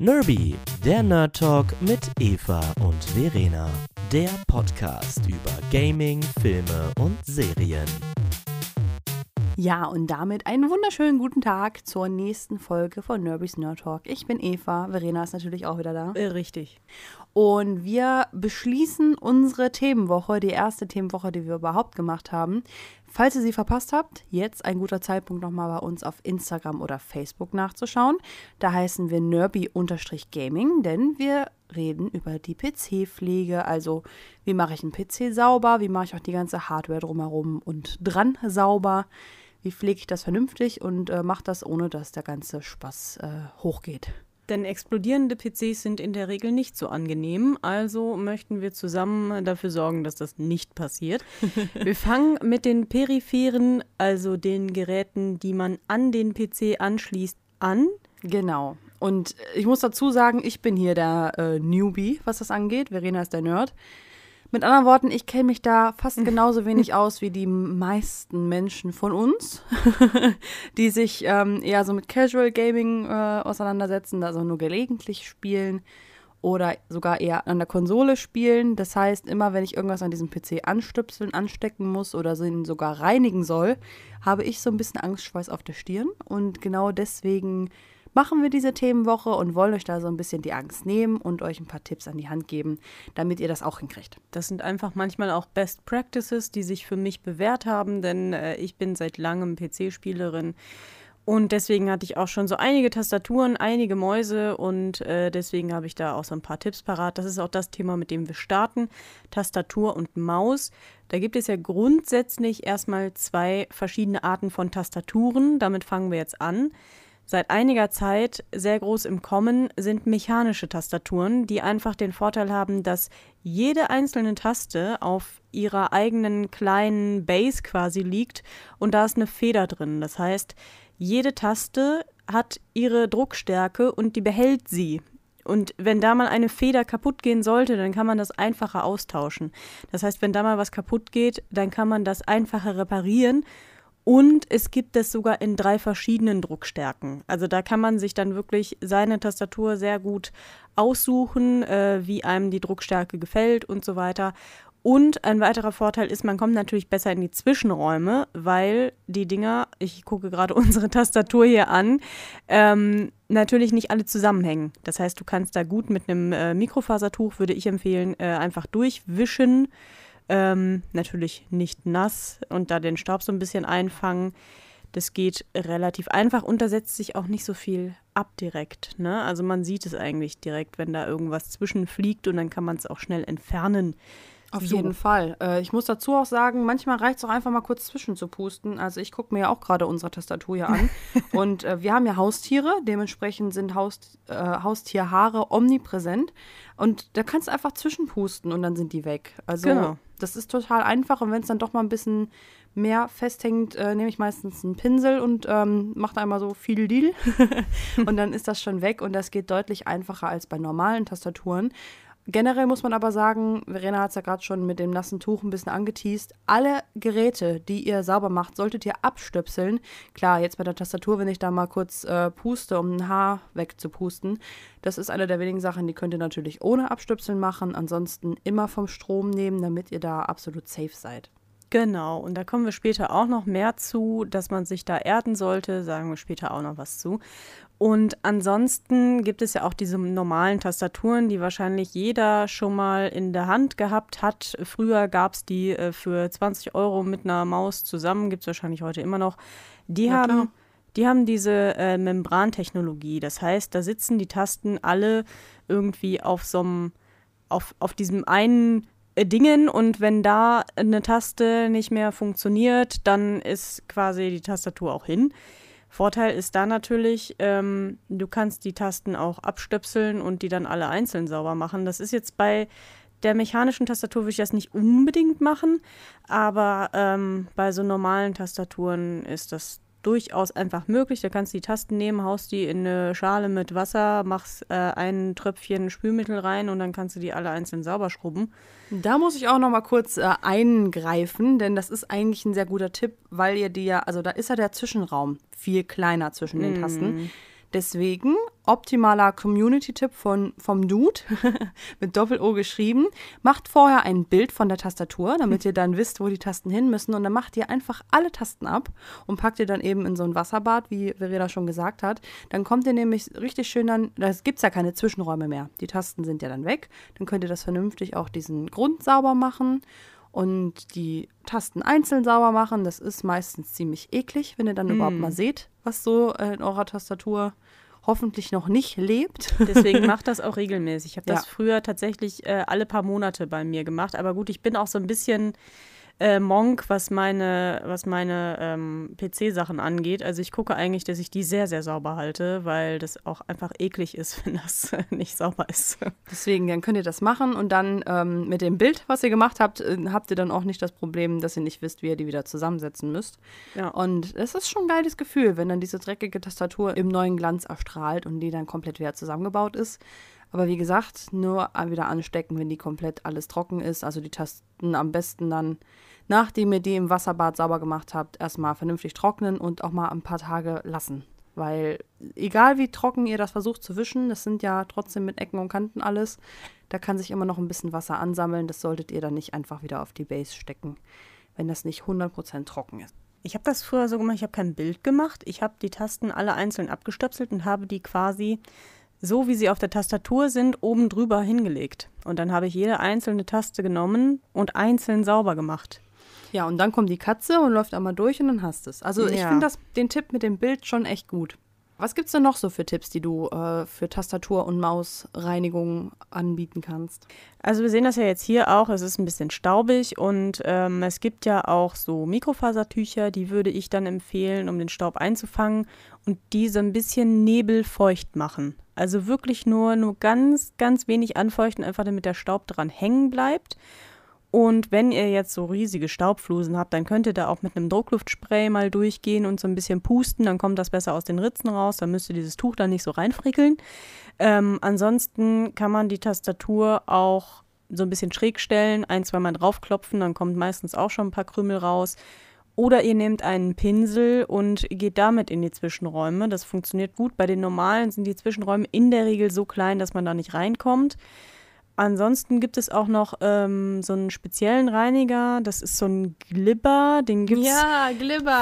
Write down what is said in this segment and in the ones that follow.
Nerby, der Nerd Talk mit Eva und Verena. Der Podcast über Gaming, Filme und Serien. Ja, und damit einen wunderschönen guten Tag zur nächsten Folge von Nerbys Nerd Talk. Ich bin Eva, Verena ist natürlich auch wieder da. Äh, richtig. Und wir beschließen unsere Themenwoche, die erste Themenwoche, die wir überhaupt gemacht haben. Falls ihr sie verpasst habt, jetzt ein guter Zeitpunkt nochmal bei uns auf Instagram oder Facebook nachzuschauen. Da heißen wir nerby-gaming, denn wir reden über die PC-Pflege. Also, wie mache ich einen PC sauber? Wie mache ich auch die ganze Hardware drumherum und dran sauber? wie pflege ich das vernünftig und äh, mache das, ohne dass der ganze Spaß äh, hochgeht. Denn explodierende PCs sind in der Regel nicht so angenehm, also möchten wir zusammen dafür sorgen, dass das nicht passiert. wir fangen mit den peripheren, also den Geräten, die man an den PC anschließt, an. Genau. Und ich muss dazu sagen, ich bin hier der äh, Newbie, was das angeht. Verena ist der Nerd. Mit anderen Worten, ich kenne mich da fast genauso wenig aus wie die meisten Menschen von uns, die sich ähm, eher so mit Casual Gaming äh, auseinandersetzen, also nur gelegentlich spielen oder sogar eher an der Konsole spielen. Das heißt, immer wenn ich irgendwas an diesem PC anstöpseln, anstecken muss oder ihn sogar reinigen soll, habe ich so ein bisschen Angstschweiß auf der Stirn. Und genau deswegen machen wir diese Themenwoche und wollen euch da so ein bisschen die Angst nehmen und euch ein paar Tipps an die Hand geben, damit ihr das auch hinkriegt. Das sind einfach manchmal auch Best Practices, die sich für mich bewährt haben, denn äh, ich bin seit langem PC-Spielerin. Und deswegen hatte ich auch schon so einige Tastaturen, einige Mäuse und äh, deswegen habe ich da auch so ein paar Tipps parat. Das ist auch das Thema, mit dem wir starten. Tastatur und Maus. Da gibt es ja grundsätzlich erstmal zwei verschiedene Arten von Tastaturen. Damit fangen wir jetzt an. Seit einiger Zeit sehr groß im Kommen sind mechanische Tastaturen, die einfach den Vorteil haben, dass jede einzelne Taste auf ihrer eigenen kleinen Base quasi liegt und da ist eine Feder drin. Das heißt, jede Taste hat ihre Druckstärke und die behält sie. Und wenn da mal eine Feder kaputt gehen sollte, dann kann man das einfacher austauschen. Das heißt, wenn da mal was kaputt geht, dann kann man das einfacher reparieren und es gibt es sogar in drei verschiedenen Druckstärken. Also da kann man sich dann wirklich seine Tastatur sehr gut aussuchen, äh, wie einem die Druckstärke gefällt und so weiter. Und ein weiterer Vorteil ist, man kommt natürlich besser in die Zwischenräume, weil die Dinger, ich gucke gerade unsere Tastatur hier an, ähm, natürlich nicht alle zusammenhängen. Das heißt, du kannst da gut mit einem äh, Mikrofasertuch, würde ich empfehlen, äh, einfach durchwischen ähm, natürlich nicht nass und da den Staub so ein bisschen einfangen. Das geht relativ einfach und da setzt sich auch nicht so viel ab direkt. Ne? Also man sieht es eigentlich direkt, wenn da irgendwas zwischenfliegt und dann kann man es auch schnell entfernen. Auf so. jeden Fall. Äh, ich muss dazu auch sagen, manchmal reicht es auch einfach mal kurz zwischen zu pusten. Also ich gucke mir ja auch gerade unsere Tastatur hier an. und äh, wir haben ja Haustiere, dementsprechend sind Haus, äh, Haustierhaare omnipräsent. Und da kannst du einfach zwischenpusten und dann sind die weg. Also genau. Das ist total einfach. Und wenn es dann doch mal ein bisschen mehr festhängt, äh, nehme ich meistens einen Pinsel und ähm, mache da einmal so viel Deal. und dann ist das schon weg und das geht deutlich einfacher als bei normalen Tastaturen. Generell muss man aber sagen, Verena hat es ja gerade schon mit dem nassen Tuch ein bisschen angeteased, alle Geräte, die ihr sauber macht, solltet ihr abstöpseln. Klar, jetzt bei der Tastatur, wenn ich da mal kurz äh, puste, um ein Haar wegzupusten, das ist eine der wenigen Sachen, die könnt ihr natürlich ohne Abstöpseln machen. Ansonsten immer vom Strom nehmen, damit ihr da absolut safe seid. Genau, und da kommen wir später auch noch mehr zu, dass man sich da erden sollte, sagen wir später auch noch was zu. Und ansonsten gibt es ja auch diese normalen Tastaturen, die wahrscheinlich jeder schon mal in der Hand gehabt hat. Früher gab es die äh, für 20 Euro mit einer Maus zusammen, gibt es wahrscheinlich heute immer noch. Die ja, haben. Die haben diese äh, Membrantechnologie. Das heißt, da sitzen die Tasten alle irgendwie auf so einem, auf, auf diesem einen Dingen und wenn da eine Taste nicht mehr funktioniert, dann ist quasi die Tastatur auch hin. Vorteil ist da natürlich, ähm, du kannst die Tasten auch abstöpseln und die dann alle einzeln sauber machen. Das ist jetzt bei der mechanischen Tastatur würde ich das nicht unbedingt machen, aber ähm, bei so normalen Tastaturen ist das durchaus einfach möglich. Da kannst du die Tasten nehmen, haust die in eine Schale mit Wasser, machst äh, ein Tröpfchen Spülmittel rein und dann kannst du die alle einzeln sauber schrubben. Da muss ich auch noch mal kurz äh, eingreifen, denn das ist eigentlich ein sehr guter Tipp, weil ihr die ja, also da ist ja der Zwischenraum viel kleiner zwischen den Tasten. Mm. Deswegen optimaler Community-Tipp von, vom Dude, mit Doppel-O geschrieben. Macht vorher ein Bild von der Tastatur, damit ihr dann wisst, wo die Tasten hin müssen. Und dann macht ihr einfach alle Tasten ab und packt ihr dann eben in so ein Wasserbad, wie Verena schon gesagt hat. Dann kommt ihr nämlich richtig schön dann, da gibt es ja keine Zwischenräume mehr. Die Tasten sind ja dann weg. Dann könnt ihr das vernünftig auch diesen Grund sauber machen und die Tasten einzeln sauber machen. Das ist meistens ziemlich eklig, wenn ihr dann mm. überhaupt mal seht, was so in eurer Tastatur hoffentlich noch nicht lebt. Deswegen macht das auch regelmäßig. Ich habe das ja. früher tatsächlich äh, alle paar Monate bei mir gemacht. Aber gut, ich bin auch so ein bisschen äh, Monk, was meine, was meine ähm, PC-Sachen angeht. Also ich gucke eigentlich, dass ich die sehr, sehr sauber halte, weil das auch einfach eklig ist, wenn das nicht sauber ist. Deswegen, dann könnt ihr das machen und dann ähm, mit dem Bild, was ihr gemacht habt, äh, habt ihr dann auch nicht das Problem, dass ihr nicht wisst, wie ihr die wieder zusammensetzen müsst. Ja. Und es ist schon ein geiles Gefühl, wenn dann diese dreckige Tastatur im neuen Glanz erstrahlt und die dann komplett wieder zusammengebaut ist. Aber wie gesagt, nur wieder anstecken, wenn die komplett alles trocken ist. Also die Tasten am besten dann nachdem ihr die im Wasserbad sauber gemacht habt, erstmal vernünftig trocknen und auch mal ein paar Tage lassen. Weil egal wie trocken ihr das versucht zu wischen, das sind ja trotzdem mit Ecken und Kanten alles, da kann sich immer noch ein bisschen Wasser ansammeln. Das solltet ihr dann nicht einfach wieder auf die Base stecken, wenn das nicht 100% trocken ist. Ich habe das früher so gemacht, ich habe kein Bild gemacht. Ich habe die Tasten alle einzeln abgestöpselt und habe die quasi so, wie sie auf der Tastatur sind, oben drüber hingelegt. Und dann habe ich jede einzelne Taste genommen und einzeln sauber gemacht. Ja, und dann kommt die Katze und läuft einmal durch und dann hast du es. Also ich ja. finde den Tipp mit dem Bild schon echt gut. Was gibt es denn noch so für Tipps, die du äh, für Tastatur- und Mausreinigung anbieten kannst? Also wir sehen das ja jetzt hier auch, es ist ein bisschen staubig und ähm, es gibt ja auch so Mikrofasertücher, die würde ich dann empfehlen, um den Staub einzufangen und die so ein bisschen nebelfeucht machen. Also wirklich nur, nur ganz, ganz wenig anfeuchten, einfach damit der Staub dran hängen bleibt. Und wenn ihr jetzt so riesige Staubflusen habt, dann könnt ihr da auch mit einem Druckluftspray mal durchgehen und so ein bisschen pusten, dann kommt das besser aus den Ritzen raus, dann müsst ihr dieses Tuch da nicht so reinfrickeln. Ähm, ansonsten kann man die Tastatur auch so ein bisschen schräg stellen, ein, zweimal draufklopfen, dann kommt meistens auch schon ein paar Krümel raus. Oder ihr nehmt einen Pinsel und geht damit in die Zwischenräume. Das funktioniert gut. Bei den normalen sind die Zwischenräume in der Regel so klein, dass man da nicht reinkommt. Ansonsten gibt es auch noch ähm, so einen speziellen Reiniger. Das ist so ein Glibber. Den gibt es ja,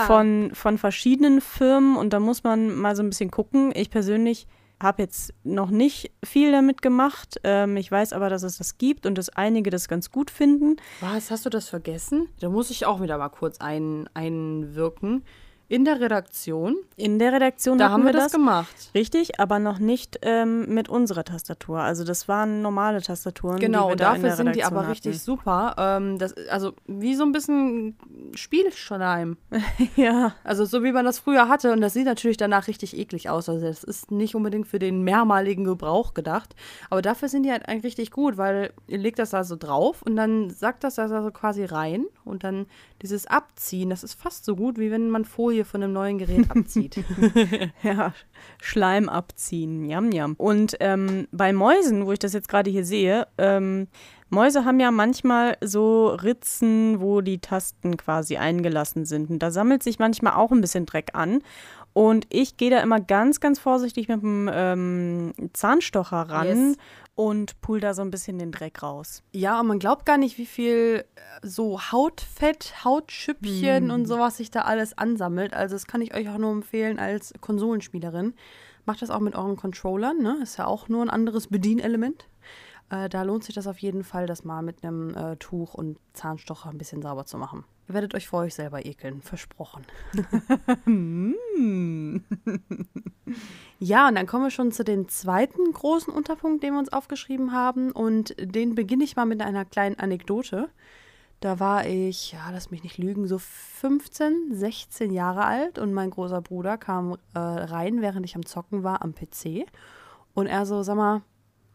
von, von verschiedenen Firmen. Und da muss man mal so ein bisschen gucken. Ich persönlich habe jetzt noch nicht viel damit gemacht. Ähm, ich weiß aber, dass es das gibt und dass einige das ganz gut finden. Was, hast du das vergessen? Da muss ich auch wieder mal kurz ein, einwirken. In der Redaktion? In der Redaktion da haben wir das, das, gemacht. Richtig, aber noch nicht ähm, mit unserer Tastatur. Also das waren normale Tastaturen. Genau, und dafür sind die aber hatten. richtig super. Ähm, das, also wie so ein bisschen Spielschleim. ja. Also so wie man das früher hatte. Und das sieht natürlich danach richtig eklig aus. Also das ist nicht unbedingt für den mehrmaligen Gebrauch gedacht. Aber dafür sind die halt eigentlich richtig gut, weil ihr legt das da so drauf und dann sagt das da so quasi rein. Und dann dieses Abziehen, das ist fast so gut, wie wenn man Folie von einem neuen Gerät abzieht. ja, Schleim abziehen, jam, jam. Und ähm, bei Mäusen, wo ich das jetzt gerade hier sehe, ähm, Mäuse haben ja manchmal so Ritzen, wo die Tasten quasi eingelassen sind. Und da sammelt sich manchmal auch ein bisschen Dreck an. Und ich gehe da immer ganz, ganz vorsichtig mit dem ähm, Zahnstocher ran yes und pull da so ein bisschen den Dreck raus. Ja, und man glaubt gar nicht, wie viel äh, so Hautfett, Hautschüppchen mm. und sowas sich da alles ansammelt. Also das kann ich euch auch nur empfehlen als Konsolenspielerin. Macht das auch mit euren Controllern, ne? Ist ja auch nur ein anderes Bedienelement. Äh, da lohnt sich das auf jeden Fall, das mal mit einem äh, Tuch und Zahnstocher ein bisschen sauber zu machen. Ihr werdet euch vor euch selber ekeln, versprochen. ja, und dann kommen wir schon zu dem zweiten großen Unterpunkt, den wir uns aufgeschrieben haben. Und den beginne ich mal mit einer kleinen Anekdote. Da war ich, ja, lass mich nicht lügen, so 15, 16 Jahre alt und mein großer Bruder kam äh, rein, während ich am Zocken war am PC. Und er so, sag mal,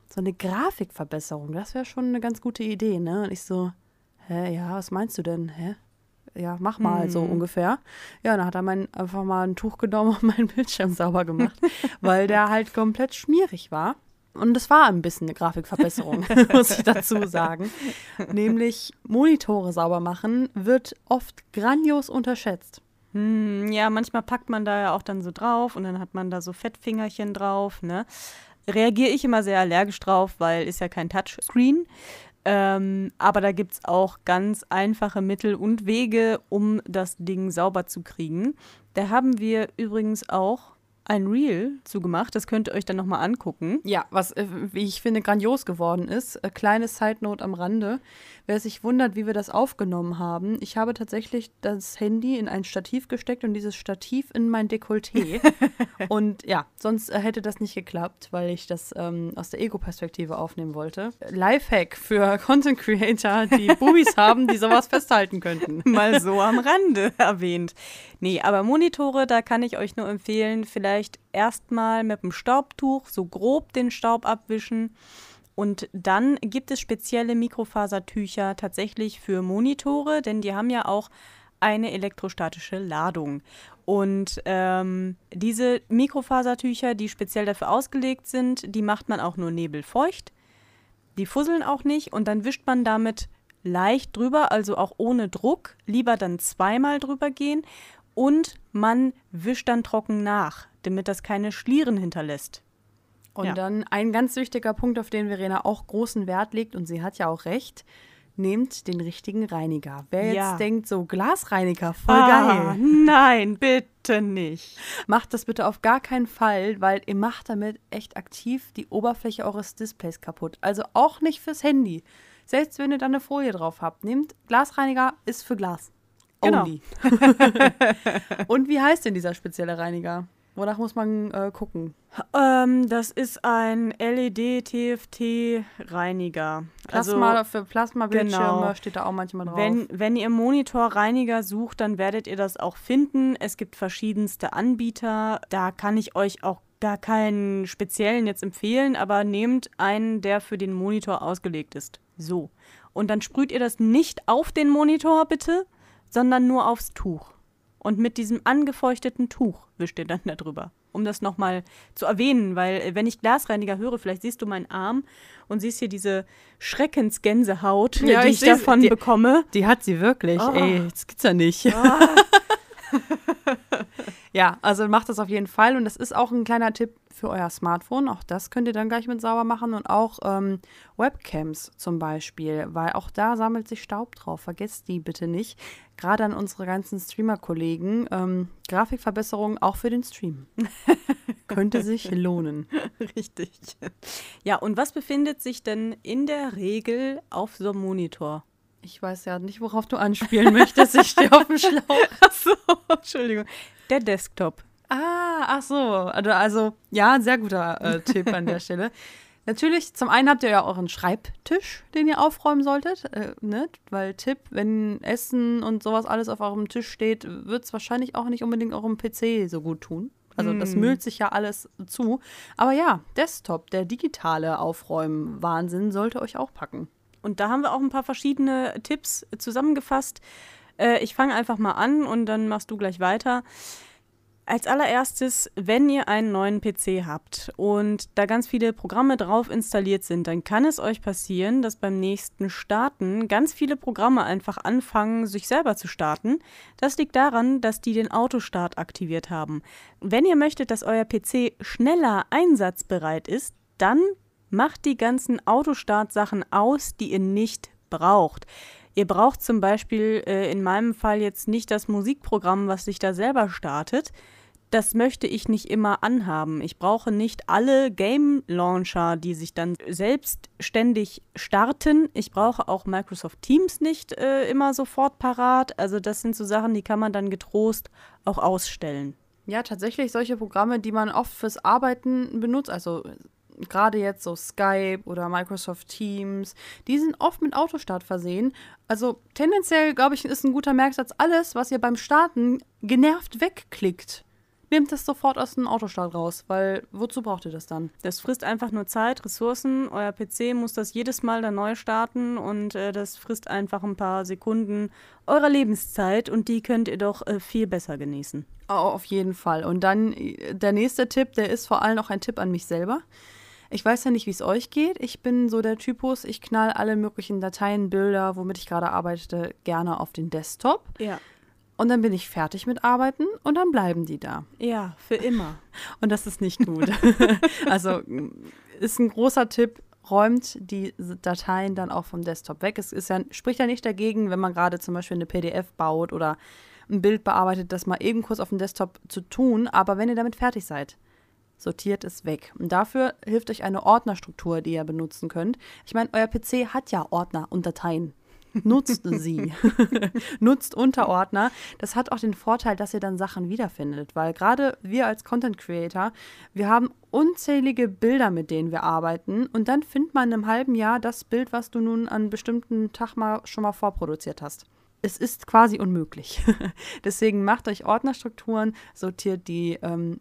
so eine Grafikverbesserung, das wäre schon eine ganz gute Idee, ne? Und ich so, hä, ja, was meinst du denn? Hä? Ja, mach mal, hm. so ungefähr. Ja, dann hat er mein, einfach mal ein Tuch genommen und meinen Bildschirm sauber gemacht, weil der halt komplett schmierig war. Und es war ein bisschen eine Grafikverbesserung, muss ich dazu sagen. Nämlich Monitore sauber machen wird oft grandios unterschätzt. Hm, ja, manchmal packt man da ja auch dann so drauf und dann hat man da so Fettfingerchen drauf, ne? Reagiere ich immer sehr allergisch drauf, weil ist ja kein Touchscreen. Ähm, aber da gibt es auch ganz einfache Mittel und Wege, um das Ding sauber zu kriegen. Da haben wir übrigens auch ein Reel zugemacht. Das könnt ihr euch dann nochmal angucken. Ja, was, äh, wie ich finde, grandios geworden ist. Äh, kleine Side Note am Rande. Wer sich wundert, wie wir das aufgenommen haben, ich habe tatsächlich das Handy in ein Stativ gesteckt und dieses Stativ in mein Dekolleté. und ja, sonst äh, hätte das nicht geklappt, weil ich das ähm, aus der Ego-Perspektive aufnehmen wollte. Lifehack für Content Creator, die Bubis haben, die sowas festhalten könnten. Mal so am Rande erwähnt. Nee, aber Monitore, da kann ich euch nur empfehlen, vielleicht erstmal mit dem Staubtuch so grob den Staub abwischen und dann gibt es spezielle Mikrofasertücher tatsächlich für Monitore, denn die haben ja auch eine elektrostatische Ladung. Und ähm, diese Mikrofasertücher, die speziell dafür ausgelegt sind, die macht man auch nur nebelfeucht. Die fusseln auch nicht und dann wischt man damit leicht drüber, also auch ohne Druck. Lieber dann zweimal drüber gehen und man wischt dann trocken nach, damit das keine Schlieren hinterlässt. Und ja. dann ein ganz wichtiger Punkt, auf den Verena auch großen Wert legt, und sie hat ja auch recht, nehmt den richtigen Reiniger. Wer ja. jetzt denkt, so Glasreiniger, voll ah, geil. Nein, bitte nicht. Macht das bitte auf gar keinen Fall, weil ihr macht damit echt aktiv die Oberfläche eures Displays kaputt. Also auch nicht fürs Handy. Selbst wenn ihr da eine Folie drauf habt, nehmt Glasreiniger ist für Glas. Genau. Only. und wie heißt denn dieser spezielle Reiniger? Wonach muss man äh, gucken? Ähm, das ist ein LED-TFT-Reiniger. Plasma also, für Plasmabildschirme genau. steht da auch manchmal drauf. Wenn, wenn ihr Monitorreiniger sucht, dann werdet ihr das auch finden. Es gibt verschiedenste Anbieter. Da kann ich euch auch gar keinen speziellen jetzt empfehlen, aber nehmt einen, der für den Monitor ausgelegt ist. So. Und dann sprüht ihr das nicht auf den Monitor, bitte, sondern nur aufs Tuch. Und mit diesem angefeuchteten Tuch wischt ihr dann darüber. Um das nochmal zu erwähnen, weil äh, wenn ich Glasreiniger höre, vielleicht siehst du meinen Arm und siehst hier diese Schreckensgänsehaut, ja, die ich, ich davon die, bekomme. Die hat sie wirklich. Oh. Ey, das gibt's ja nicht. Oh. ja, also macht das auf jeden Fall. Und das ist auch ein kleiner Tipp für euer Smartphone. Auch das könnt ihr dann gleich mit sauber machen. Und auch ähm, Webcams zum Beispiel, weil auch da sammelt sich Staub drauf. Vergesst die bitte nicht. Gerade an unsere ganzen Streamer-Kollegen. Ähm, Grafikverbesserung auch für den Stream. Könnte sich lohnen. Richtig. Ja, und was befindet sich denn in der Regel auf so einem Monitor? Ich weiß ja nicht, worauf du anspielen möchtest. Ich stehe auf dem Schlauch. Achso, Entschuldigung. Der Desktop. Ah, ach so. Also, also ja, sehr guter äh, Tipp an der Stelle. Natürlich, zum einen habt ihr ja euren Schreibtisch, den ihr aufräumen solltet. Äh, ne? Weil Tipp, wenn Essen und sowas alles auf eurem Tisch steht, wird es wahrscheinlich auch nicht unbedingt eurem PC so gut tun. Also das hm. müllt sich ja alles zu. Aber ja, Desktop, der digitale Aufräumen-Wahnsinn sollte euch auch packen. Und da haben wir auch ein paar verschiedene Tipps zusammengefasst. Äh, ich fange einfach mal an und dann machst du gleich weiter. Als allererstes, wenn ihr einen neuen PC habt und da ganz viele Programme drauf installiert sind, dann kann es euch passieren, dass beim nächsten Starten ganz viele Programme einfach anfangen, sich selber zu starten. Das liegt daran, dass die den Autostart aktiviert haben. Wenn ihr möchtet, dass euer PC schneller einsatzbereit ist, dann macht die ganzen Autostart-Sachen aus, die ihr nicht braucht. Ihr braucht zum Beispiel äh, in meinem Fall jetzt nicht das Musikprogramm, was sich da selber startet das möchte ich nicht immer anhaben. Ich brauche nicht alle Game Launcher, die sich dann selbstständig starten. Ich brauche auch Microsoft Teams nicht äh, immer sofort parat. Also das sind so Sachen, die kann man dann getrost auch ausstellen. Ja, tatsächlich solche Programme, die man oft fürs Arbeiten benutzt, also gerade jetzt so Skype oder Microsoft Teams, die sind oft mit Autostart versehen. Also tendenziell, glaube ich, ist ein guter Merksatz alles, was ihr beim Starten genervt wegklickt nehmt das sofort aus dem Autostart raus, weil wozu braucht ihr das dann? Das frisst einfach nur Zeit, Ressourcen. Euer PC muss das jedes Mal dann neu starten und äh, das frisst einfach ein paar Sekunden eurer Lebenszeit und die könnt ihr doch äh, viel besser genießen. Oh, auf jeden Fall. Und dann äh, der nächste Tipp, der ist vor allem auch ein Tipp an mich selber. Ich weiß ja nicht, wie es euch geht. Ich bin so der Typus, ich knall alle möglichen Dateien, Bilder, womit ich gerade arbeite, gerne auf den Desktop. Ja. und dann bin ich fertig mit Arbeiten und dann bleiben die da. Ja, für immer. Und das ist nicht gut. also ist ein großer Tipp, räumt die Dateien dann auch vom Desktop weg. Es ist ja, spricht ja nicht dagegen, wenn man gerade zum Beispiel eine PDF baut oder ein Bild bearbeitet, das mal eben kurz auf dem Desktop zu tun. Aber wenn ihr damit fertig seid, sortiert es weg. Und dafür hilft euch eine Ordnerstruktur, die ihr benutzen könnt. Ich meine, euer PC hat ja Ordner und Dateien. Nutzt sie. Nutzt Unterordner. Das hat auch den Vorteil, dass ihr dann Sachen wiederfindet, weil gerade wir als Content Creator, wir haben unzählige Bilder, mit denen wir arbeiten und dann findet man in einem halben Jahr das Bild, was du nun an einem bestimmten Tag mal schon mal vorproduziert hast. Es ist quasi unmöglich. Deswegen macht euch Ordnerstrukturen, sortiert die, ähm,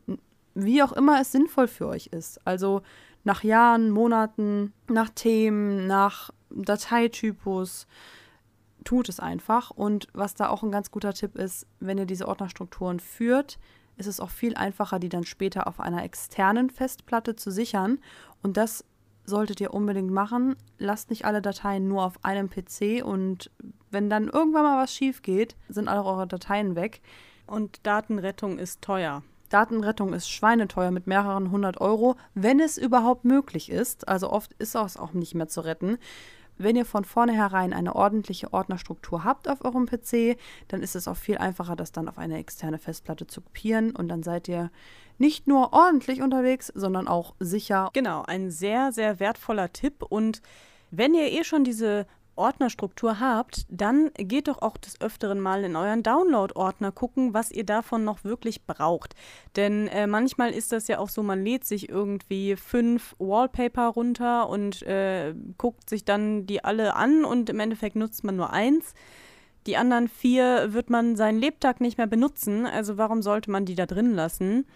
wie auch immer es sinnvoll für euch ist. Also nach Jahren, Monaten, nach Themen, nach Dateitypus. Tut es einfach. Und was da auch ein ganz guter Tipp ist, wenn ihr diese Ordnerstrukturen führt, ist es auch viel einfacher, die dann später auf einer externen Festplatte zu sichern. Und das solltet ihr unbedingt machen. Lasst nicht alle Dateien nur auf einem PC und wenn dann irgendwann mal was schief geht, sind alle eure Dateien weg. Und Datenrettung ist teuer. Datenrettung ist schweineteuer mit mehreren hundert Euro, wenn es überhaupt möglich ist. Also oft ist es auch nicht mehr zu retten. Wenn ihr von vornherein eine ordentliche Ordnerstruktur habt auf eurem PC, dann ist es auch viel einfacher, das dann auf eine externe Festplatte zu kopieren und dann seid ihr nicht nur ordentlich unterwegs, sondern auch sicher. Genau, ein sehr, sehr wertvoller Tipp und wenn ihr eh schon diese Ordnerstruktur habt, dann geht doch auch des Öfteren mal in euren Download-Ordner gucken, was ihr davon noch wirklich braucht. Denn äh, manchmal ist das ja auch so, man lädt sich irgendwie fünf Wallpaper runter und äh, guckt sich dann die alle an und im Endeffekt nutzt man nur eins. Die anderen vier wird man seinen Lebtag nicht mehr benutzen, also warum sollte man die da drin lassen?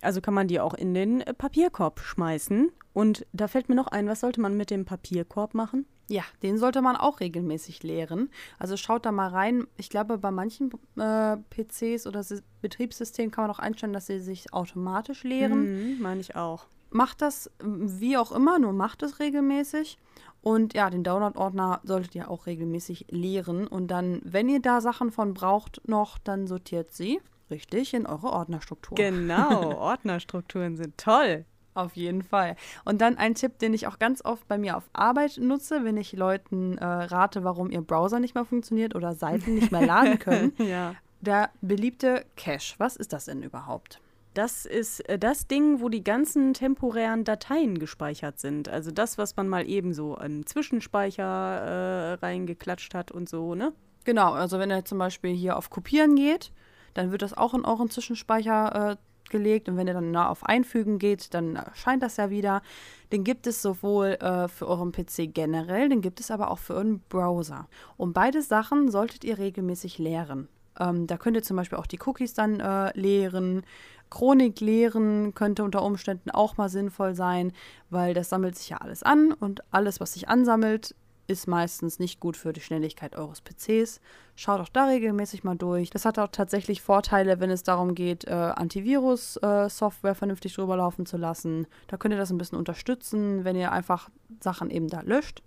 Also kann man die auch in den Papierkorb schmeißen. Und da fällt mir noch ein, was sollte man mit dem Papierkorb machen? Ja, den sollte man auch regelmäßig leeren. Also schaut da mal rein. Ich glaube, bei manchen äh, PCs oder S Betriebssystemen kann man auch einstellen, dass sie sich automatisch leeren. Mhm, meine ich auch. Macht das wie auch immer, nur macht es regelmäßig. Und ja, den Download-Ordner solltet ihr auch regelmäßig leeren. Und dann, wenn ihr da Sachen von braucht noch, dann sortiert sie richtig in eure Ordnerstruktur. Genau, Ordnerstrukturen sind toll. Auf jeden Fall. Und dann ein Tipp, den ich auch ganz oft bei mir auf Arbeit nutze, wenn ich Leuten äh, rate, warum ihr Browser nicht mehr funktioniert oder Seiten nicht mehr laden können. ja. Der beliebte Cache. Was ist das denn überhaupt? Das ist äh, das Ding, wo die ganzen temporären Dateien gespeichert sind. Also das, was man mal eben so an Zwischenspeicher äh, reingeklatscht hat und so, ne? Genau, also wenn ihr zum Beispiel hier auf Kopieren geht, dann wird das auch in euren Zwischenspeicher äh, gelegt und wenn ihr dann auf Einfügen geht, dann erscheint das ja wieder. Den gibt es sowohl äh, für euren PC generell, den gibt es aber auch für euren Browser. Und beide Sachen solltet ihr regelmäßig leeren. Ähm, da könnt ihr zum Beispiel auch die Cookies dann äh, leeren. Chronik leeren könnte unter Umständen auch mal sinnvoll sein, weil das sammelt sich ja alles an und alles, was sich ansammelt, ist meistens nicht gut für die Schnelligkeit eures PCs. Schaut auch da regelmäßig mal durch. Das hat auch tatsächlich Vorteile, wenn es darum geht, äh, Antivirus-Software äh, vernünftig drüber laufen zu lassen. Da könnt ihr das ein bisschen unterstützen, wenn ihr einfach Sachen eben da löscht,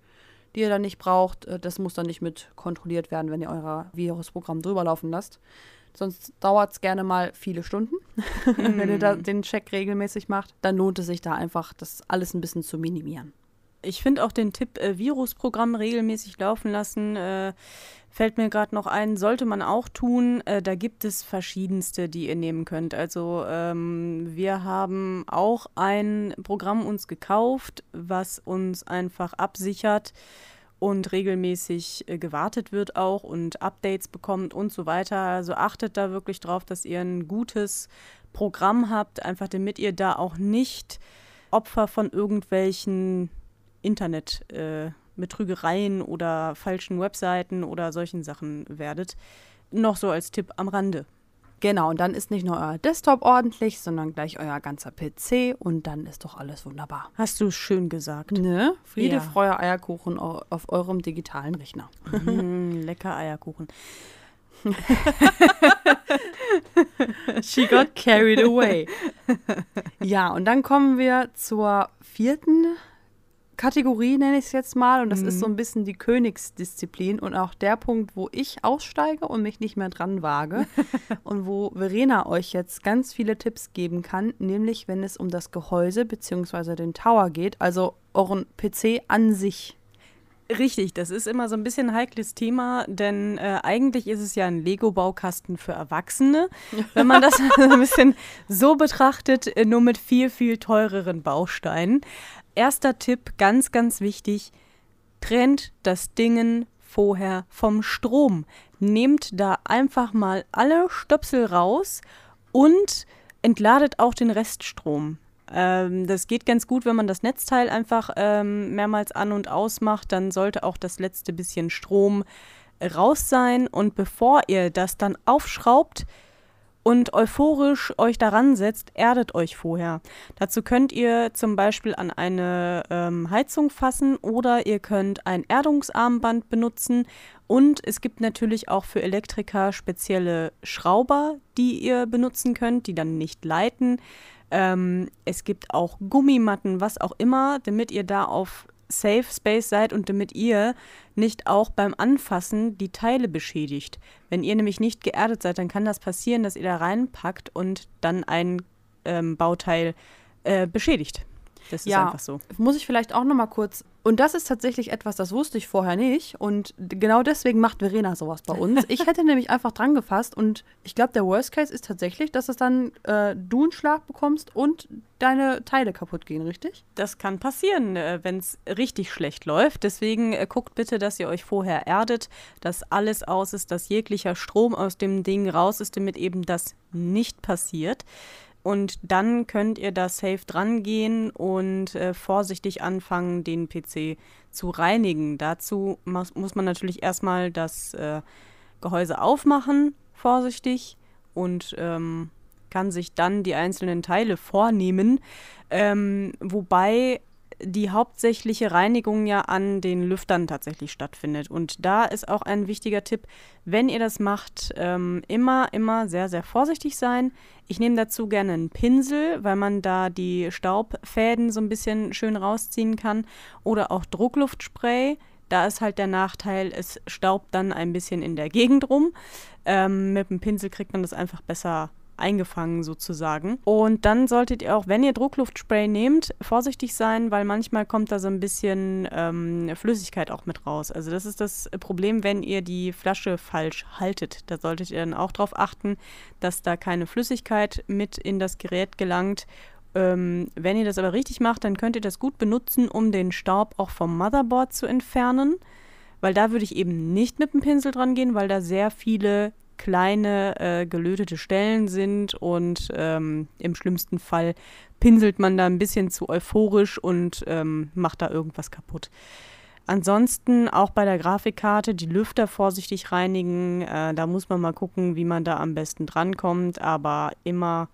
die ihr dann nicht braucht. Äh, das muss dann nicht mit kontrolliert werden, wenn ihr euer Virusprogramm drüber laufen lasst. Sonst dauert es gerne mal viele Stunden, mm. wenn ihr da mm. den Check regelmäßig macht. Dann lohnt es sich da einfach, das alles ein bisschen zu minimieren. Ich finde auch den Tipp, äh, Virusprogramm regelmäßig laufen lassen, äh, fällt mir gerade noch ein, sollte man auch tun. Äh, da gibt es verschiedenste, die ihr nehmen könnt. Also ähm, wir haben auch ein Programm uns gekauft, was uns einfach absichert und regelmäßig äh, gewartet wird auch und Updates bekommt und so weiter. Also achtet da wirklich drauf, dass ihr ein gutes Programm habt, einfach damit ihr da auch nicht Opfer von irgendwelchen Internetbetrügereien äh, oder falschen Webseiten oder solchen Sachen werdet. Noch so als Tipp am Rande. Genau, und dann ist nicht nur euer Desktop ordentlich, sondern gleich euer ganzer PC und dann ist doch alles wunderbar. Hast du schön gesagt. Ne? Friede, ja. Freude, Eierkuchen auf eurem digitalen Rechner. Mm, lecker Eierkuchen. She got carried away. Ja, und dann kommen wir zur vierten Kategorie, nenne ich es jetzt mal. Und das Mhm. ist so ein bisschen die Königsdisziplin und auch der Punkt, wo ich aussteige und mich nicht mehr dran wage. und wo Verena euch jetzt ganz viele Tipps geben kann, nämlich wenn es um das Gehäuse bzw. den Tower geht, also euren PC an sich. Richtig, das ist immer so ein bisschen ein heikles Thema, denn äh, eigentlich ist es ja ein Lego-Baukasten für Erwachsene, wenn man das ein bisschen so betrachtet, äh, nur mit viel, viel teureren Bausteinen. Erster Tipp, ganz, ganz wichtig, trennt das Dingen vorher vom Strom. Nehmt da einfach mal alle Stöpsel raus und entladet auch den Reststrom. Ähm, das geht ganz gut, wenn man das Netzteil einfach ähm, mehrmals an und aus macht. Dann sollte auch das letzte bisschen Strom raus sein. Und bevor ihr das dann aufschraubt und euphorisch euch daran setzt, erdet euch vorher. Dazu könnt ihr zum Beispiel an eine ähm, Heizung fassen oder ihr könnt ein Erdungsarmband benutzen. Und es gibt natürlich auch für Elektriker spezielle Schrauber, die ihr benutzen könnt, die dann nicht leiten. Ähm, es gibt auch Gummimatten, was auch immer, damit ihr da auf Safe Space seid und damit ihr nicht auch beim Anfassen die Teile beschädigt. Wenn ihr nämlich nicht geerdet seid, dann kann das passieren, dass ihr da reinpackt und dann ein ähm, Bauteil äh, beschädigt. Das ist Ja. einfach so. Muss ich vielleicht auch noch mal kurz. Und das ist tatsächlich etwas, das wusste ich vorher nicht. Und genau deswegen macht Verena sowas bei uns. Ich hätte nämlich einfach dran gefasst und ich glaube, der Worst Case ist tatsächlich, dass es dann äh, du einen Schlag bekommst und deine Teile kaputt gehen, richtig? Das kann passieren, äh, wenn es richtig schlecht läuft. Deswegen äh, guckt bitte, dass ihr euch vorher erdet, dass alles aus ist, dass jeglicher Strom aus dem Ding raus ist, damit eben das nicht passiert. Und dann könnt ihr da safe dran gehen und äh, vorsichtig anfangen, den PC zu reinigen. Dazu muss, man natürlich erstmal das äh, Gehäuse aufmachen, vorsichtig, und ähm, kann sich dann die einzelnen Teile vornehmen. Ähm, wobei die hauptsächliche Reinigung ja an den Lüftern tatsächlich stattfindet. Und da ist auch ein wichtiger Tipp, wenn ihr das macht, ähm, immer, immer sehr, sehr vorsichtig sein. Ich nehme dazu gerne einen Pinsel, weil man da die Staubfäden so ein bisschen schön rausziehen kann. Oder auch Druckluftspray. Da ist halt der Nachteil, es staubt dann ein bisschen in der Gegend rum. Ähm, mit dem Pinsel kriegt man das einfach besser eingefangen sozusagen. Und dann solltet ihr auch, wenn ihr Druckluftspray nehmt, vorsichtig sein, weil manchmal kommt da so ein bisschen ähm, Flüssigkeit auch mit raus. Also das ist das Problem, wenn ihr die Flasche falsch haltet. Da solltet ihr dann auch darauf achten, dass da keine Flüssigkeit mit in das Gerät gelangt. Ähm, wenn ihr das aber richtig macht, dann könnt ihr das gut benutzen, um den Staub auch vom Motherboard zu entfernen. Weil da würde ich eben nicht mit dem Pinsel dran gehen, weil da sehr viele kleine äh, gelötete Stellen sind und ähm, im schlimmsten Fall pinselt man da ein bisschen zu euphorisch und ähm, macht da irgendwas kaputt. Ansonsten auch bei der Grafikkarte die Lüfter vorsichtig reinigen. Äh, da muss man mal gucken, wie man da am besten drankommt, aber immer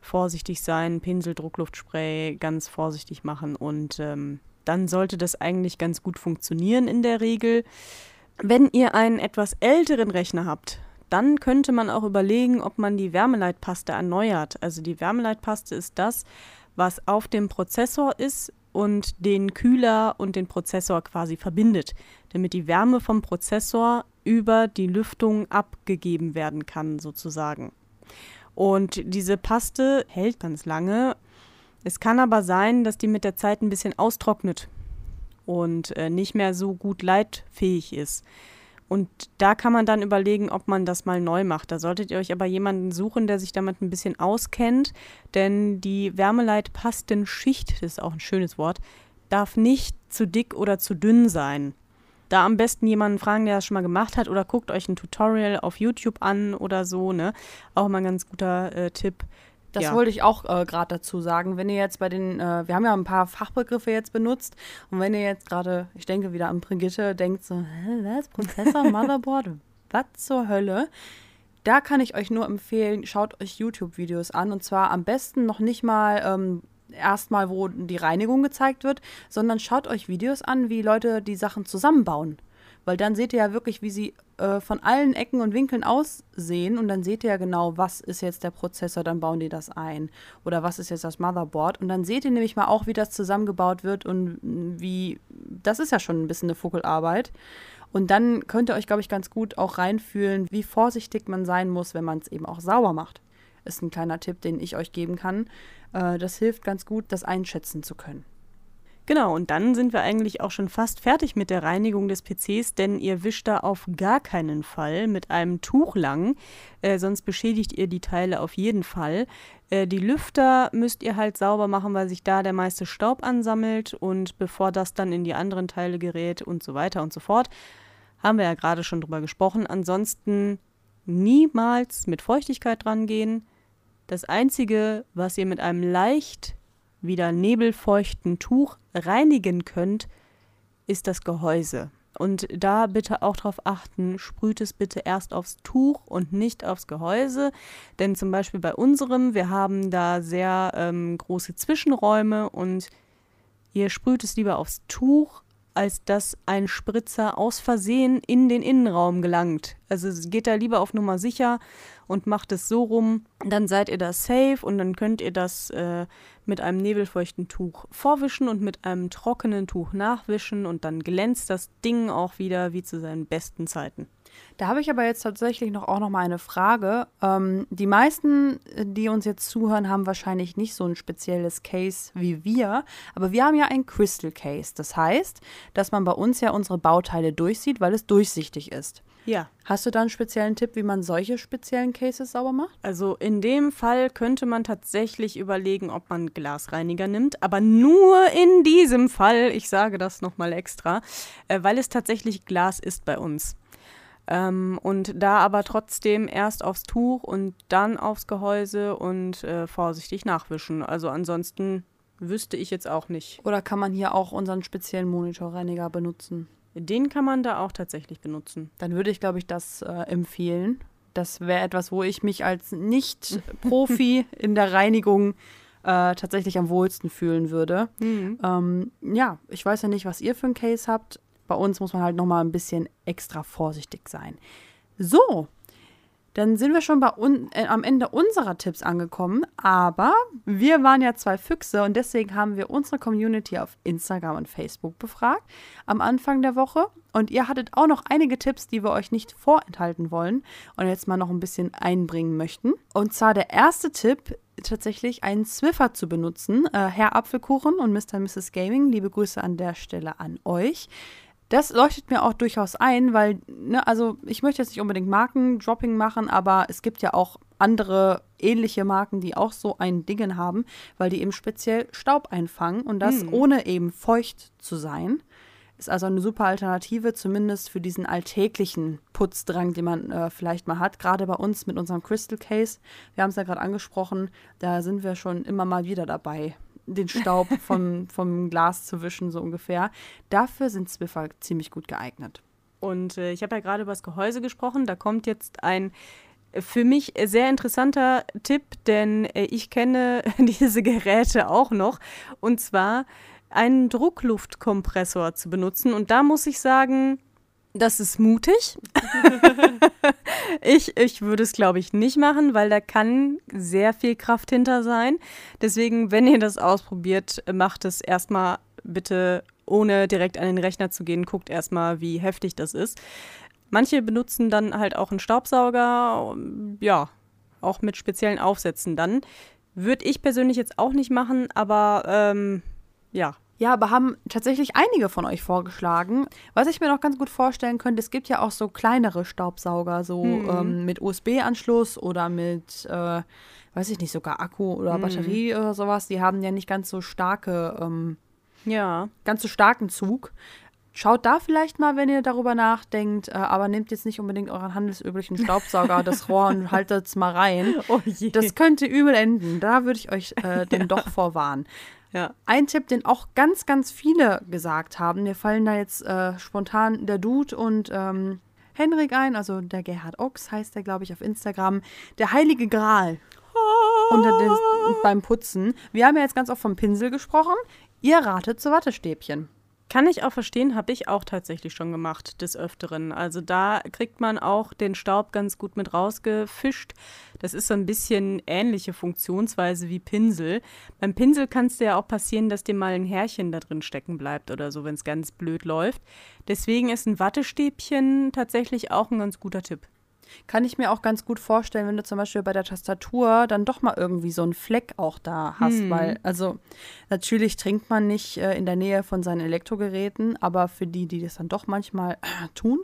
vorsichtig sein, Pinsel, Druckluftspray ganz vorsichtig machen und ähm, dann sollte das eigentlich ganz gut funktionieren in der Regel. Wenn ihr einen etwas älteren Rechner habt, dann könnte man auch überlegen, ob man die Wärmeleitpaste erneuert. Also die Wärmeleitpaste ist das, was auf dem Prozessor ist und den Kühler und den Prozessor quasi verbindet, damit die Wärme vom Prozessor über die Lüftung abgegeben werden kann, sozusagen. Und diese Paste hält ganz lange. Es kann aber sein, dass die mit der Zeit ein bisschen austrocknet und äh, nicht mehr so gut leitfähig ist. Und da kann man dann überlegen, ob man das mal neu macht. Da solltet ihr euch aber jemanden suchen, der sich damit ein bisschen auskennt, denn die Wärmeleitpastenschicht, das ist auch ein schönes Wort, darf nicht zu dick oder zu dünn sein. Da am besten jemanden fragen, der das schon mal gemacht hat, oder guckt euch ein Tutorial auf YouTube an oder so, ne? Auch mal ein ganz guter äh, Tipp. Das Ja. wollte ich auch äh, gerade dazu sagen. Wenn ihr jetzt bei den, äh, wir haben ja ein paar Fachbegriffe jetzt benutzt und wenn ihr jetzt gerade, ich denke wieder an Brigitte, denkt so, hä, was, Prozessor, Motherboard, was zur Hölle? Da kann ich euch nur empfehlen, schaut euch YouTube-Videos an und zwar am besten noch nicht mal ähm, erstmal, wo die Reinigung gezeigt wird, sondern schaut euch Videos an, wie Leute die Sachen zusammenbauen. Weil dann seht ihr ja wirklich, wie sie äh, von allen Ecken und Winkeln aussehen und dann seht ihr ja genau, was ist jetzt der Prozessor, dann bauen die das ein. Oder was ist jetzt das Motherboard. Und dann seht ihr nämlich mal auch, wie das zusammengebaut wird und wie, das ist ja schon ein bisschen eine Fuckelarbeit. Und dann könnt ihr euch, glaube ich, ganz gut auch reinfühlen, wie vorsichtig man sein muss, wenn man es eben auch sauber macht. Ist ein kleiner Tipp, den ich euch geben kann. Äh, das hilft ganz gut, das einschätzen zu können. Genau, und dann sind wir eigentlich auch schon fast fertig mit der Reinigung des PCs, denn ihr wischt da auf gar keinen Fall mit einem Tuch lang, äh, sonst beschädigt ihr die Teile auf jeden Fall. Äh, die Lüfter müsst ihr halt sauber machen, weil sich da der meiste Staub ansammelt und bevor das dann in die anderen Teile gerät und so weiter und so fort. Haben wir ja gerade schon drüber gesprochen. Ansonsten niemals mit Feuchtigkeit dran gehen. Das Einzige, was ihr mit einem leicht wieder nebelfeuchten Tuch reinigen könnt, ist das Gehäuse. Und da bitte auch darauf achten, sprüht es bitte erst aufs Tuch und nicht aufs Gehäuse. Denn zum Beispiel bei unserem, wir haben da sehr ähm, große Zwischenräume und ihr sprüht es lieber aufs Tuch, als dass ein Spritzer aus Versehen in den Innenraum gelangt. Also geht da lieber auf Nummer sicher und macht es so rum, dann seid ihr da safe und dann könnt ihr das äh, mit einem nebelfeuchten Tuch vorwischen und mit einem trockenen Tuch nachwischen und dann glänzt das Ding auch wieder wie zu seinen besten Zeiten. Da habe ich aber jetzt tatsächlich noch auch noch mal eine Frage. Ähm, die meisten, die uns jetzt zuhören, haben wahrscheinlich nicht so ein spezielles Case wie wir, aber wir haben ja ein Crystal Case. Das heißt, dass man bei uns ja unsere Bauteile durchsieht, weil es durchsichtig ist. Ja. Hast du da einen speziellen Tipp, wie man solche speziellen Cases sauber macht? Also in dem Fall könnte man tatsächlich überlegen, ob man Glasreiniger nimmt, aber nur in diesem Fall, ich sage das nochmal extra, äh, weil es tatsächlich Glas ist bei uns. Ähm, und da aber trotzdem erst aufs Tuch und dann aufs Gehäuse und äh, vorsichtig nachwischen. Also ansonsten wüsste ich jetzt auch nicht. Oder kann man hier auch unseren speziellen Monitorreiniger benutzen? Den kann man da auch tatsächlich benutzen. Dann würde ich, glaube ich, das äh, empfehlen. Das wäre etwas, wo ich mich als Nicht-Profi in der Reinigung äh, tatsächlich am wohlsten fühlen würde. Mhm. Ähm, ja, ich weiß ja nicht, was ihr für einen Case habt. Bei uns muss man halt nochmal ein bisschen extra vorsichtig sein. So, dann sind wir schon bei äh, am Ende unserer Tipps angekommen. Aber wir waren ja zwei Füchse und deswegen haben wir unsere Community auf Instagram und Facebook befragt am Anfang der Woche. Und ihr hattet auch noch einige Tipps, die wir euch nicht vorenthalten wollen und jetzt mal noch ein bisschen einbringen möchten. Und zwar der erste Tipp tatsächlich einen Swiffer zu benutzen. Äh, Herr Apfelkuchen und Mr. und Mrs. Gaming, liebe Grüße an der Stelle an euch. Das leuchtet mir auch durchaus ein, weil, ne, also ich möchte jetzt nicht unbedingt Markendropping machen, aber es gibt ja auch andere ähnliche Marken, die auch so ein Ding haben, weil die eben speziell Staub einfangen und das hm. ohne eben feucht zu sein. Ist also eine super Alternative, zumindest für diesen alltäglichen Putzdrang, den man äh, vielleicht mal hat. Gerade bei uns mit unserem Crystal Case. Wir haben es ja gerade angesprochen, da sind wir schon immer mal wieder dabei, den Staub vom, vom Glas zu wischen, so ungefähr. Dafür sind Zwiffer ziemlich gut geeignet. Und äh, ich habe ja gerade über das Gehäuse gesprochen. Da kommt jetzt ein äh, für mich sehr interessanter Tipp, denn äh, ich kenne diese Geräte auch noch. Und zwar einen Druckluftkompressor zu benutzen. Und da muss ich sagen, das ist mutig. ich, ich würde es, glaube ich, nicht machen, weil da kann sehr viel Kraft hinter sein. Deswegen, wenn ihr das ausprobiert, macht es erstmal bitte ohne direkt an den Rechner zu gehen. Guckt erstmal, wie heftig das ist. Manche benutzen dann halt auch einen Staubsauger, ja, auch mit speziellen Aufsätzen dann. Würde ich persönlich jetzt auch nicht machen, aber ähm, ja, ja, aber haben tatsächlich einige von euch vorgeschlagen. Was ich mir noch ganz gut vorstellen könnte, es gibt ja auch so kleinere Staubsauger, so mhm. ähm, mit USB-Anschluss oder mit, äh, weiß ich nicht, sogar Akku oder mhm. Batterie oder sowas. Die haben ja nicht ganz so starke, ähm, ja, ganz so starken Zug. Schaut da vielleicht mal, wenn ihr darüber nachdenkt, äh, aber nehmt jetzt nicht unbedingt euren handelsüblichen Staubsauger, das Rohr und haltet es mal rein. Oh das könnte übel enden. Da würde ich euch äh, denn doch vorwarnen. Ja. Ein Tipp, den auch ganz, ganz viele gesagt haben, mir fallen da jetzt äh, spontan der Dude und ähm, Henrik ein, also der Gerhard Ochs heißt der, glaube ich, auf Instagram, der Heilige Gral. Unter beim Putzen. Wir haben ja jetzt ganz oft vom Pinsel gesprochen. Ihr ratet zu Wattestäbchen. Kann ich auch verstehen, habe ich auch tatsächlich schon gemacht, des Öfteren. Also da kriegt man auch den Staub ganz gut mit rausgefischt. Das ist so ein bisschen ähnliche Funktionsweise wie Pinsel. Beim Pinsel kann es ja auch passieren, dass dir mal ein Härchen da drin stecken bleibt oder so, wenn es ganz blöd läuft. Deswegen ist ein Wattestäbchen tatsächlich auch ein ganz guter Tipp. Kann ich mir auch ganz gut vorstellen, wenn du zum Beispiel bei der Tastatur dann doch mal irgendwie so einen Fleck auch da hast, Hm. weil, also natürlich trinkt man nicht äh, in der Nähe von seinen Elektrogeräten, aber für die, die das dann doch manchmal äh, tun,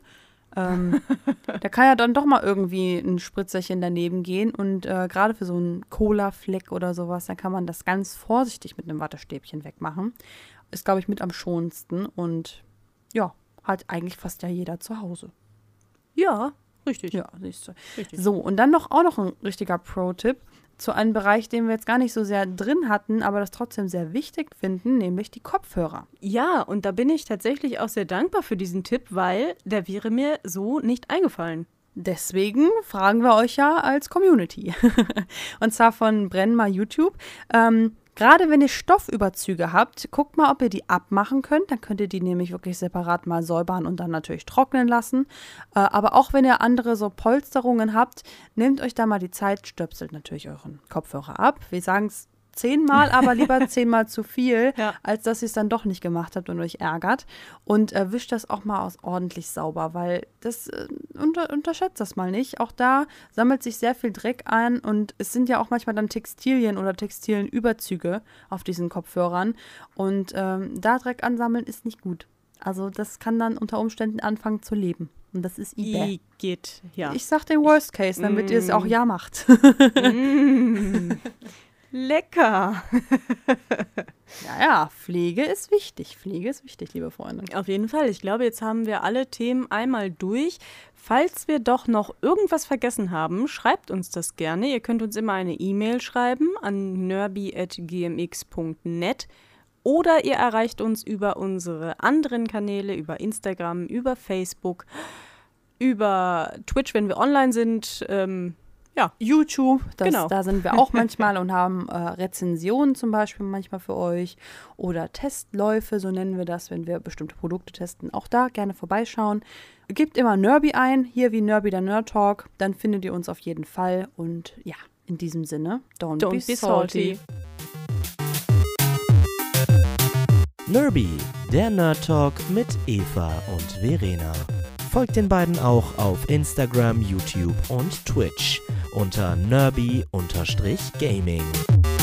ähm, da kann ja dann doch mal irgendwie ein Spritzerchen daneben gehen und äh, gerade für so einen Cola-Fleck oder sowas, dann kann man das ganz vorsichtig mit einem Wattestäbchen wegmachen. Ist, glaube ich, mit am schonsten und ja, hat eigentlich fast ja jeder zu Hause. Ja, richtig. Ja, siehst du. richtig. So, und dann noch auch noch ein richtiger Pro-Tipp zu einem Bereich, den wir jetzt gar nicht so sehr drin hatten, aber das trotzdem sehr wichtig finden, nämlich die Kopfhörer. Ja, und da bin ich tatsächlich auch sehr dankbar für diesen Tipp, weil der wäre mir so nicht eingefallen. Deswegen fragen wir euch ja als Community. und zwar von Brennma YouTube. Ähm, Gerade wenn ihr Stoffüberzüge habt, guckt mal, ob ihr die abmachen könnt. Dann könnt ihr die nämlich wirklich separat mal säubern und dann natürlich trocknen lassen. Äh, aber auch wenn ihr andere so Polsterungen habt, nehmt euch da mal die Zeit, stöpselt natürlich euren Kopfhörer ab. Wir sagen es zehnmal, aber lieber zehnmal zu viel, Ja. als dass ihr es dann doch nicht gemacht habt und euch ärgert. Und äh, wischt das auch mal aus ordentlich sauber, weil das äh, unter, unterschätzt das mal nicht. Auch da sammelt sich sehr viel Dreck ein und es sind ja auch manchmal dann Textilien oder Textilienüberzüge auf diesen Kopfhörern. Und ähm, da Dreck ansammeln ist nicht gut. Also das kann dann unter Umständen anfangen zu leben. Und das ist eBay. Igitt, ja. Ich sag den Worst Case, damit ihr es auch Mm. ja macht. Mm. Lecker. ja, ja, Pflege ist wichtig. Pflege ist wichtig, liebe Freunde. Auf jeden Fall. Ich glaube, jetzt haben wir alle Themen einmal durch. Falls wir doch noch irgendwas vergessen haben, schreibt uns das gerne. Ihr könnt uns immer eine E-Mail schreiben an nerby.gmx.net oder ihr erreicht uns über unsere anderen Kanäle, über Instagram, über Facebook, über Twitch, wenn wir online sind. Ähm, ja, YouTube, das, Genau. da sind wir auch manchmal und haben äh, Rezensionen zum Beispiel manchmal für euch oder Testläufe, so nennen wir das, wenn wir bestimmte Produkte testen. Auch da gerne vorbeischauen. Gebt immer Nerby ein, hier wie Nerby der Nerd Talk, dann findet ihr uns auf jeden Fall. Und ja, in diesem Sinne, don't, don't be, be salty. salty. Nerby, der Nerd Talk mit Eva und Verena. Folgt den beiden auch auf Instagram, YouTube und Twitch unter nerby-gaming.